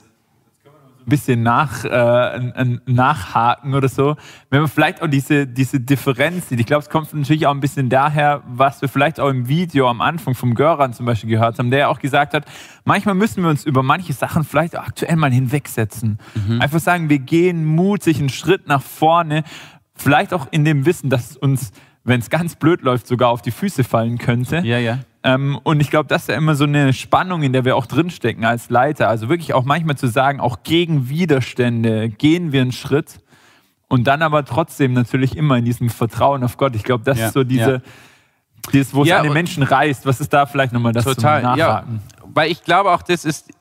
ein bisschen nach, äh, nachhaken oder so. Wenn wir vielleicht auch diese, diese Differenz sieht. Ich glaube, es kommt natürlich auch ein bisschen daher, was wir vielleicht auch im Video am Anfang vom Göran zum Beispiel gehört haben, der ja auch gesagt hat, manchmal müssen wir uns über manche Sachen vielleicht auch aktuell mal hinwegsetzen. Mhm. Einfach sagen, wir gehen mutig einen Schritt nach vorne, vielleicht auch in dem Wissen, dass es uns, wenn es ganz blöd läuft, sogar auf die Füße fallen könnte. Ja, ja. Ähm, und ich glaube, das ist ja immer so eine Spannung, in der wir auch drinstecken als Leiter. Also wirklich auch manchmal zu sagen, auch gegen Widerstände gehen wir einen Schritt und dann aber trotzdem natürlich immer in diesem Vertrauen auf Gott. Ich glaube, das ja, ist so diese, ja. dieses, wo es ja, an den Menschen reißt. Was ist da vielleicht nochmal das total, zum Nachhaken? Ja, weil ich glaube auch, das ist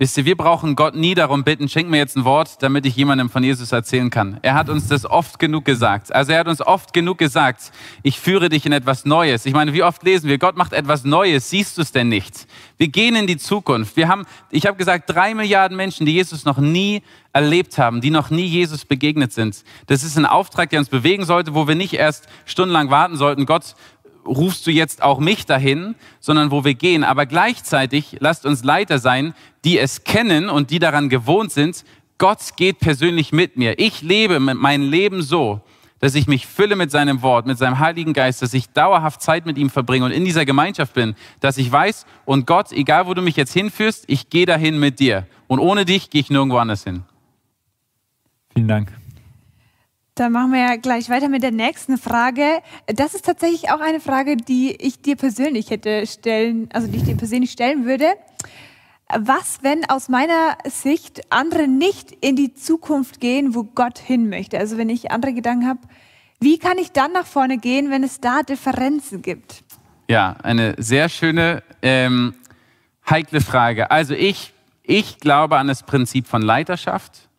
Wisst ihr, wir brauchen Gott nie darum bitten, schenk mir jetzt ein Wort, damit ich jemandem von Jesus erzählen kann. Er hat uns das oft genug gesagt. Also er hat uns oft genug gesagt, ich führe dich in etwas Neues. Ich meine, wie oft lesen wir, Gott macht etwas Neues, siehst du es denn nicht? Wir gehen in die Zukunft. Wir haben, ich habe gesagt, drei Milliarden Menschen, die Jesus noch nie erlebt haben, die noch nie Jesus begegnet sind. Das ist ein Auftrag, der uns bewegen sollte, wo wir nicht erst stundenlang warten sollten, Gott, rufst du jetzt auch mich dahin, sondern wo wir gehen. Aber gleichzeitig lasst uns Leiter sein, die es kennen und die daran gewohnt sind, Gott geht persönlich mit mir. Ich lebe mein Leben so, dass ich mich fülle mit seinem Wort, mit seinem Heiligen Geist, dass ich dauerhaft Zeit mit ihm verbringe und in dieser Gemeinschaft bin, dass ich weiß, und Gott, egal wo du mich jetzt hinführst, ich gehe dahin mit dir. Und ohne dich gehe ich nirgendwo anders hin. Vielen Dank. Dann machen wir ja gleich weiter mit der nächsten Frage. Das ist tatsächlich auch eine Frage, die ich dir persönlich hätte stellen, also die ich dir persönlich stellen würde. Was, wenn aus meiner Sicht andere nicht in die Zukunft gehen, wo Gott hin möchte? Also wenn ich andere Gedanken habe, wie kann ich dann nach vorne gehen, wenn es da Differenzen gibt? Ja, eine sehr schöne, ähm, heikle Frage. Also ich, ich glaube an das Prinzip von Leiterschaft.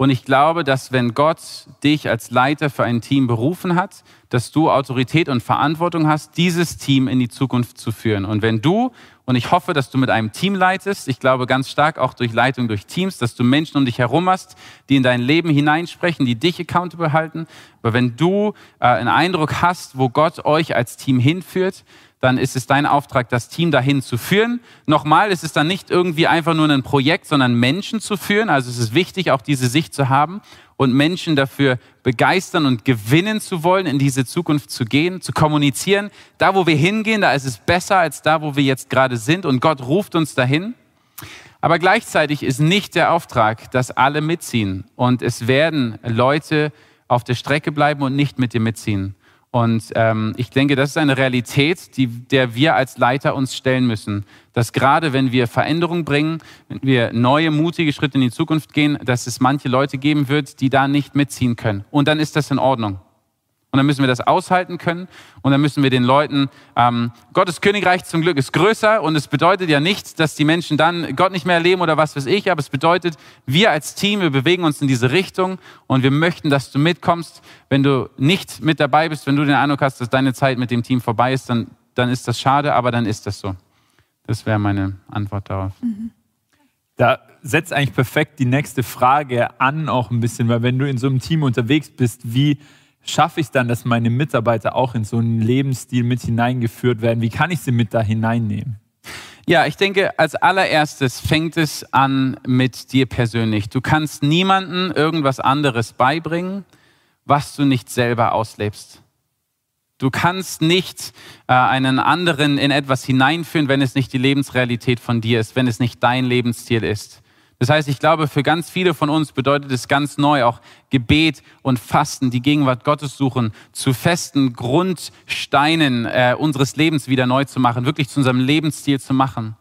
Und ich glaube, dass wenn Gott dich als Leiter für ein Team berufen hat, dass du Autorität und Verantwortung hast, dieses Team in die Zukunft zu führen. Und wenn du, und ich hoffe, dass du mit einem Team leitest, ich glaube ganz stark auch durch Leitung durch Teams, dass du Menschen um dich herum hast, die in dein Leben hineinsprechen, die dich accountable halten. Aber wenn du äh, einen Eindruck hast, wo Gott euch als Team hinführt, dann ist es dein Auftrag, das Team dahin zu führen. Nochmal, es ist dann nicht irgendwie einfach nur ein Projekt, sondern Menschen zu führen. Also es ist wichtig, auch diese Sicht zu haben und Menschen dafür begeistern und gewinnen zu wollen, in diese Zukunft zu gehen, zu kommunizieren. Da, wo wir hingehen, da ist es besser als da, wo wir jetzt gerade sind und Gott ruft uns dahin. Aber gleichzeitig ist nicht der Auftrag, dass alle mitziehen und es werden Leute auf der Strecke bleiben und nicht mit dir mitziehen. Und ähm, ich denke, das ist eine Realität, die, der wir als Leiter uns stellen müssen. Dass gerade wenn wir Veränderung bringen, wenn wir neue, mutige Schritte in die Zukunft gehen, dass es manche Leute geben wird, die da nicht mitziehen können. Und dann ist das in Ordnung. Und dann müssen wir das aushalten können. Und dann müssen wir den Leuten, ähm, Gottes Königreich zum Glück ist größer. Und es bedeutet ja nicht, dass die Menschen dann Gott nicht mehr erleben oder was weiß ich. Aber es bedeutet, wir als Team, wir bewegen uns in diese Richtung. Und wir möchten, dass du mitkommst. Wenn du nicht mit dabei bist, wenn du den Eindruck hast, dass deine Zeit mit dem Team vorbei ist, dann, dann ist das schade. Aber dann ist das so. Das wäre meine Antwort darauf. Mhm. Da setzt eigentlich perfekt die nächste Frage an, auch ein bisschen. Weil wenn du in so einem Team unterwegs bist, wie schaffe ich es dann, dass meine Mitarbeiter auch in so einen Lebensstil mit hineingeführt werden? Wie kann ich sie mit da hineinnehmen? Ja, ich denke, als allererstes fängt es an mit dir persönlich. Du kannst niemandem irgendwas anderes beibringen, was du nicht selber auslebst. Du kannst nicht äh, einen anderen in etwas hineinführen, wenn es nicht die Lebensrealität von dir ist, wenn es nicht dein Lebensstil ist. Das heißt, ich glaube, für ganz viele von uns bedeutet es ganz neu auch Gebet und Fasten, die Gegenwart Gottes suchen, zu festen Grundsteinen äh, unseres Lebens wieder neu zu machen, wirklich zu unserem Lebensstil zu machen.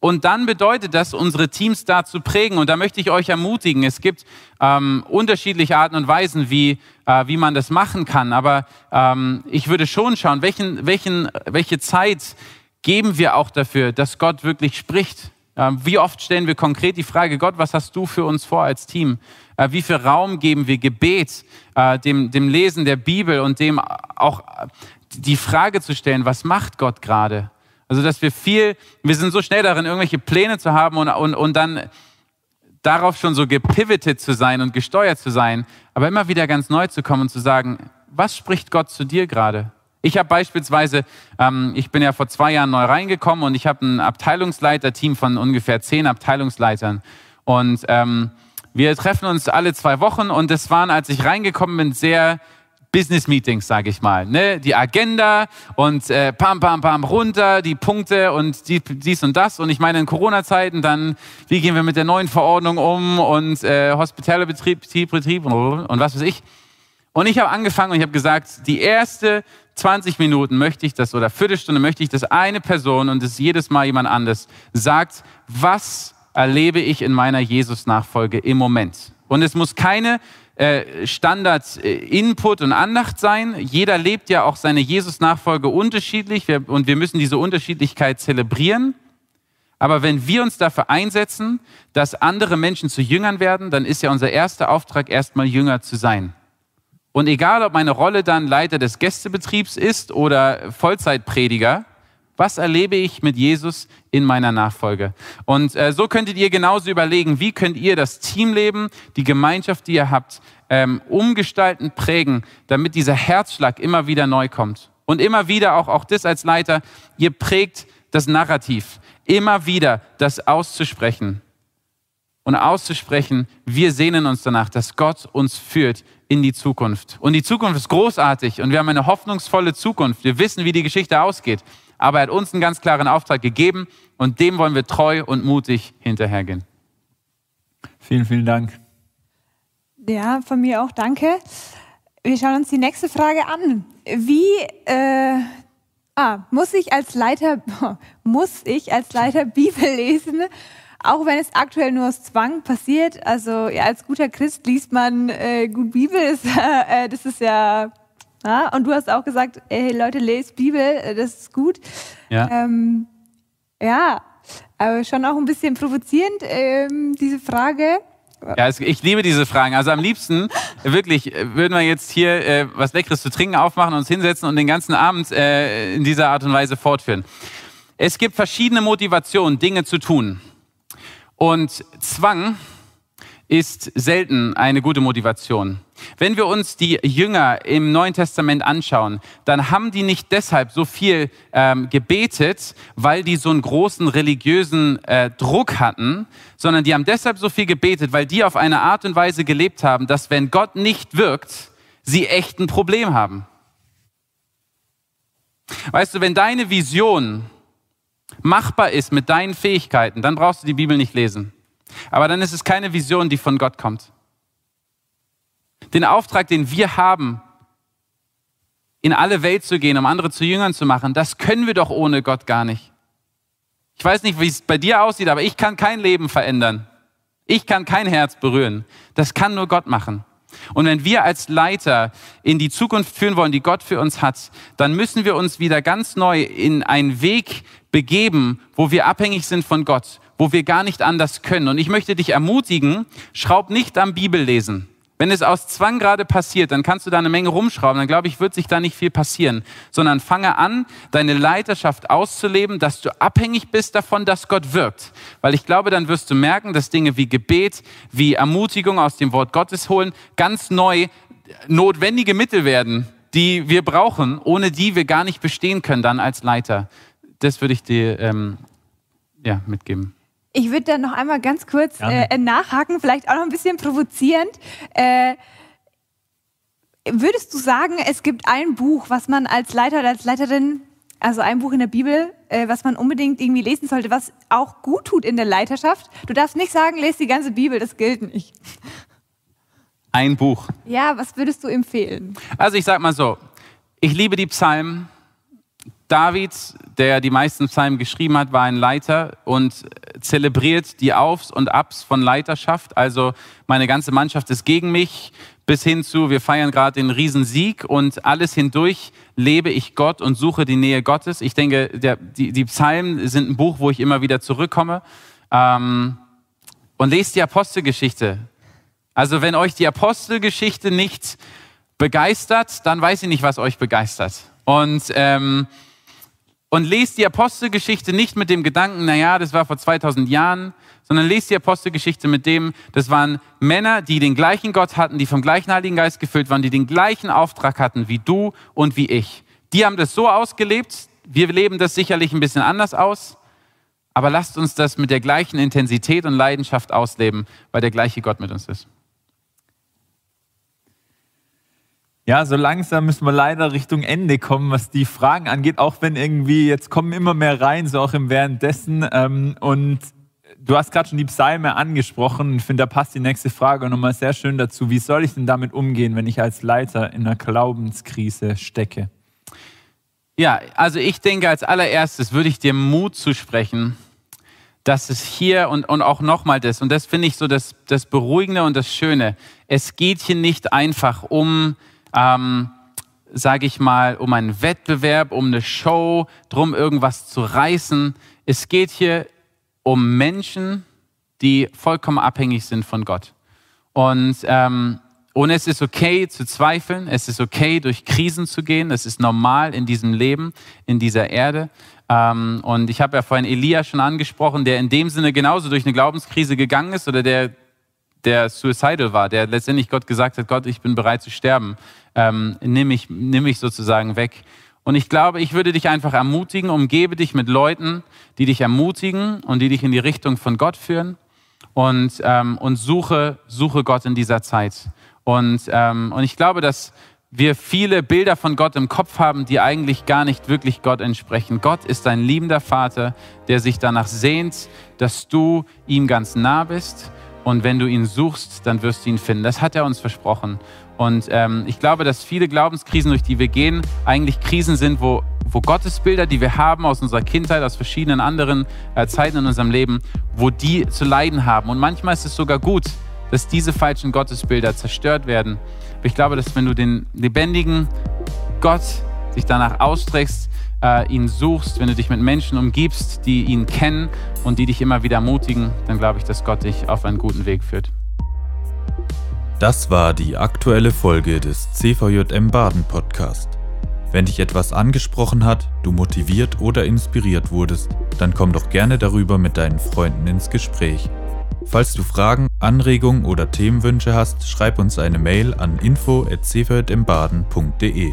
Und dann bedeutet das, unsere Teams da zu prägen. Und da möchte ich euch ermutigen. Es gibt ähm, unterschiedliche Arten und Weisen, wie, äh, wie man das machen kann. Aber ähm, ich würde schon schauen, welchen, welchen, welche Zeit geben wir auch dafür, dass Gott wirklich spricht wie oft stellen wir konkret die Frage, Gott, was hast du für uns vor als Team? Äh, wie viel Raum geben wir Gebet, äh, dem, dem Lesen der Bibel und dem auch die Frage zu stellen, was macht Gott gerade? Also, dass wir viel, wir sind so schnell darin, irgendwelche Pläne zu haben und, und, und dann darauf schon so gepivotet zu sein und gesteuert zu sein, aber immer wieder ganz neu zu kommen und zu sagen, was spricht Gott zu dir gerade? Ich habe beispielsweise, ähm, ich bin ja vor zwei Jahren neu reingekommen und ich habe ein Abteilungsleiterteam von ungefähr zehn Abteilungsleitern. Und ähm, wir treffen uns alle zwei Wochen und es waren, als ich reingekommen bin, sehr Business Meetings, sage ich mal. Ne? Die Agenda und äh, pam, pam, pam, runter, die Punkte und die, dies und das. Und ich meine, in Corona-Zeiten dann, wie gehen wir mit der neuen Verordnung um und äh, Hospitalbetrieb Betrieb, Betrieb und, was weiß ich. Und ich habe angefangen und ich habe gesagt, die erste 20 Minuten möchte ich das oder Viertelstunde möchte ich, dass eine Person und es jedes Mal jemand anders sagt, was erlebe ich in meiner Jesus-Nachfolge im Moment. Und es muss keine äh, Standard-Input und Andacht sein. Jeder lebt ja auch seine Jesus-Nachfolge unterschiedlich und wir müssen diese Unterschiedlichkeit zelebrieren. Aber wenn wir uns dafür einsetzen, dass andere Menschen zu Jüngern werden, dann ist ja unser erster Auftrag erstmal Jünger zu sein. Und egal, ob meine Rolle dann Leiter des Gästebetriebs ist oder Vollzeitprediger, was erlebe ich mit Jesus in meiner Nachfolge? Und äh, so könntet ihr genauso überlegen, wie könnt ihr das Teamleben, die Gemeinschaft, die ihr habt, ähm, umgestalten, prägen, damit dieser Herzschlag immer wieder neu kommt. Und immer wieder, auch, auch das als Leiter, ihr prägt das Narrativ, immer wieder das auszusprechen und auszusprechen, wir sehnen uns danach, dass Gott uns führt in die Zukunft. Und die Zukunft ist großartig und wir haben eine hoffnungsvolle Zukunft. Wir wissen, wie die Geschichte ausgeht. Aber er hat uns einen ganz klaren Auftrag gegeben und dem wollen wir treu und mutig hinterhergehen. Vielen, vielen Dank. Ja, von mir auch, danke. Wir schauen uns die nächste Frage an. Wie äh, ah, muss ich als Leiter muss ich als Leiter Bibel lesen, auch wenn es aktuell nur aus Zwang passiert? Also ja, als guter Christ liest man äh, gut Bibel. Ist, äh, das ist ja ja, und du hast auch gesagt, hey Leute, lest Bibel, äh, das ist gut. Ja. Ähm, ja, aber schon auch ein bisschen provozierend, ähm, diese Frage. Ja, es, ich liebe diese Fragen. Also am liebsten, wirklich, äh, würden wir jetzt hier äh, was Leckeres zu trinken aufmachen, uns hinsetzen und den ganzen Abend äh, in dieser Art und Weise fortführen. Es gibt verschiedene Motivationen, Dinge zu tun. Und Zwang ist selten eine gute Motivation. Wenn wir uns die Jünger im Neuen Testament anschauen, dann haben die nicht deshalb so viel ähm, gebetet, weil die so einen großen religiösen äh, Druck hatten, sondern die haben deshalb so viel gebetet, weil die auf eine Art und Weise gelebt haben, dass wenn Gott nicht wirkt, sie echt ein Problem haben. Weißt du, wenn deine Vision machbar ist mit deinen Fähigkeiten, dann brauchst du die Bibel nicht lesen. Aber dann ist es keine Vision, die von Gott kommt den Auftrag, den wir haben, in alle Welt zu gehen, um andere zu Jüngern zu machen, das können wir doch ohne Gott gar nicht. Ich weiß nicht, wie es bei dir aussieht, aber ich kann kein Leben verändern. Ich kann kein Herz berühren. Das kann nur Gott machen. Und wenn wir als Leiter in die Zukunft führen wollen, die Gott für uns hat, dann müssen wir uns wieder ganz neu in einen Weg begeben, wo wir abhängig sind von Gott, wo wir gar nicht anders können. Und ich möchte dich ermutigen, schraub nicht am Bibellesen. Wenn es aus Zwang gerade passiert, dann kannst du da eine Menge rumschrauben. Dann glaube ich, wird sich da nicht viel passieren. Sondern fange an, deine Leiterschaft auszuleben, dass du abhängig bist davon, dass Gott wirkt. Weil ich glaube, dann wirst du merken, dass Dinge wie Gebet, wie Ermutigung aus dem Wort Gottes holen, ganz neu notwendige Mittel werden, die wir brauchen, ohne die wir gar nicht bestehen können dann als Leiter. Das würde ich dir ähm, ja, mitgeben. Ich würde da noch einmal ganz kurz äh, nachhaken, vielleicht auch noch ein bisschen provozierend. Äh, würdest du sagen, es gibt ein Buch, was man als Leiter oder als Leiterin, also ein Buch in der Bibel, äh, was man unbedingt irgendwie lesen sollte, was auch gut tut in der Leiterschaft? Du darfst nicht sagen, lese die ganze Bibel, das gilt nicht. Ein Buch. Ja, was würdest du empfehlen? Also ich sag mal so, ich liebe die Psalmen. David, der die meisten Psalmen geschrieben hat, war ein Leiter und zelebriert die Aufs und Abs von Leiterschaft. Also meine ganze Mannschaft ist gegen mich, bis hin zu, wir feiern gerade den Riesensieg und alles hindurch lebe ich Gott und suche die Nähe Gottes. Ich denke, der, die, die Psalmen sind ein Buch, wo ich immer wieder zurückkomme. Ähm, und lest die Apostelgeschichte. Also wenn euch die Apostelgeschichte nicht begeistert, dann weiß ich nicht, was euch begeistert. Und ähm, und lest die Apostelgeschichte nicht mit dem Gedanken, naja, das war vor 2000 Jahren, sondern lest die Apostelgeschichte mit dem, das waren Männer, die den gleichen Gott hatten, die vom gleichen Heiligen Geist gefüllt waren, die den gleichen Auftrag hatten wie du und wie ich. Die haben das so ausgelebt, wir leben das sicherlich ein bisschen anders aus, aber lasst uns das mit der gleichen Intensität und Leidenschaft ausleben, weil der gleiche Gott mit uns ist. Ja, so langsam müssen wir leider Richtung Ende kommen, was die Fragen angeht, auch wenn irgendwie jetzt kommen immer mehr rein, so auch im Währenddessen. Ähm, und du hast gerade schon die Psalme angesprochen. Ich finde, da passt die nächste Frage nochmal sehr schön dazu. Wie soll ich denn damit umgehen, wenn ich als Leiter in einer Glaubenskrise stecke? Ja, also ich denke, als allererstes würde ich dir Mut zusprechen, dass es hier und, und auch nochmal das, und das finde ich so das, das Beruhigende und das Schöne, es geht hier nicht einfach um ähm, sage ich mal, um einen Wettbewerb, um eine Show, drum irgendwas zu reißen. Es geht hier um Menschen, die vollkommen abhängig sind von Gott. Und, ähm, und es ist okay zu zweifeln, es ist okay durch Krisen zu gehen, es ist normal in diesem Leben, in dieser Erde. Ähm, und ich habe ja vorhin Elia schon angesprochen, der in dem Sinne genauso durch eine Glaubenskrise gegangen ist oder der, der suicidal war, der letztendlich Gott gesagt hat, Gott, ich bin bereit zu sterben ähm, nimm, mich, nimm mich sozusagen weg. Und ich glaube, ich würde dich einfach ermutigen, umgebe dich mit Leuten, die dich ermutigen und die dich in die Richtung von Gott führen und, ähm, und suche, suche Gott in dieser Zeit. Und, ähm, und ich glaube, dass wir viele Bilder von Gott im Kopf haben, die eigentlich gar nicht wirklich Gott entsprechen. Gott ist ein liebender Vater, der sich danach sehnt, dass du ihm ganz nah bist Und wenn du ihn suchst, dann wirst du ihn finden. Das hat er uns versprochen. Und ähm, ich glaube, dass viele Glaubenskrisen, durch die wir gehen, eigentlich Krisen sind, wo, wo Gottesbilder, die wir haben aus unserer Kindheit, aus verschiedenen anderen äh, Zeiten in unserem Leben, wo die zu leiden haben. Und manchmal ist es sogar gut, dass diese falschen Gottesbilder zerstört werden. Aber ich glaube, dass wenn du den lebendigen Gott dich danach ausstreckst, äh, ihn suchst, wenn du dich mit Menschen umgibst, die ihn kennen und die dich immer wieder ermutigen, dann glaube ich, dass Gott dich auf einen guten Weg führt. Das war die aktuelle Folge des CVJM Baden Podcast. Wenn dich etwas angesprochen hat, du motiviert oder inspiriert wurdest, dann komm doch gerne darüber mit deinen Freunden ins Gespräch. Falls du Fragen, Anregungen oder Themenwünsche hast, schreib uns eine Mail an info@cvjmbaden.de.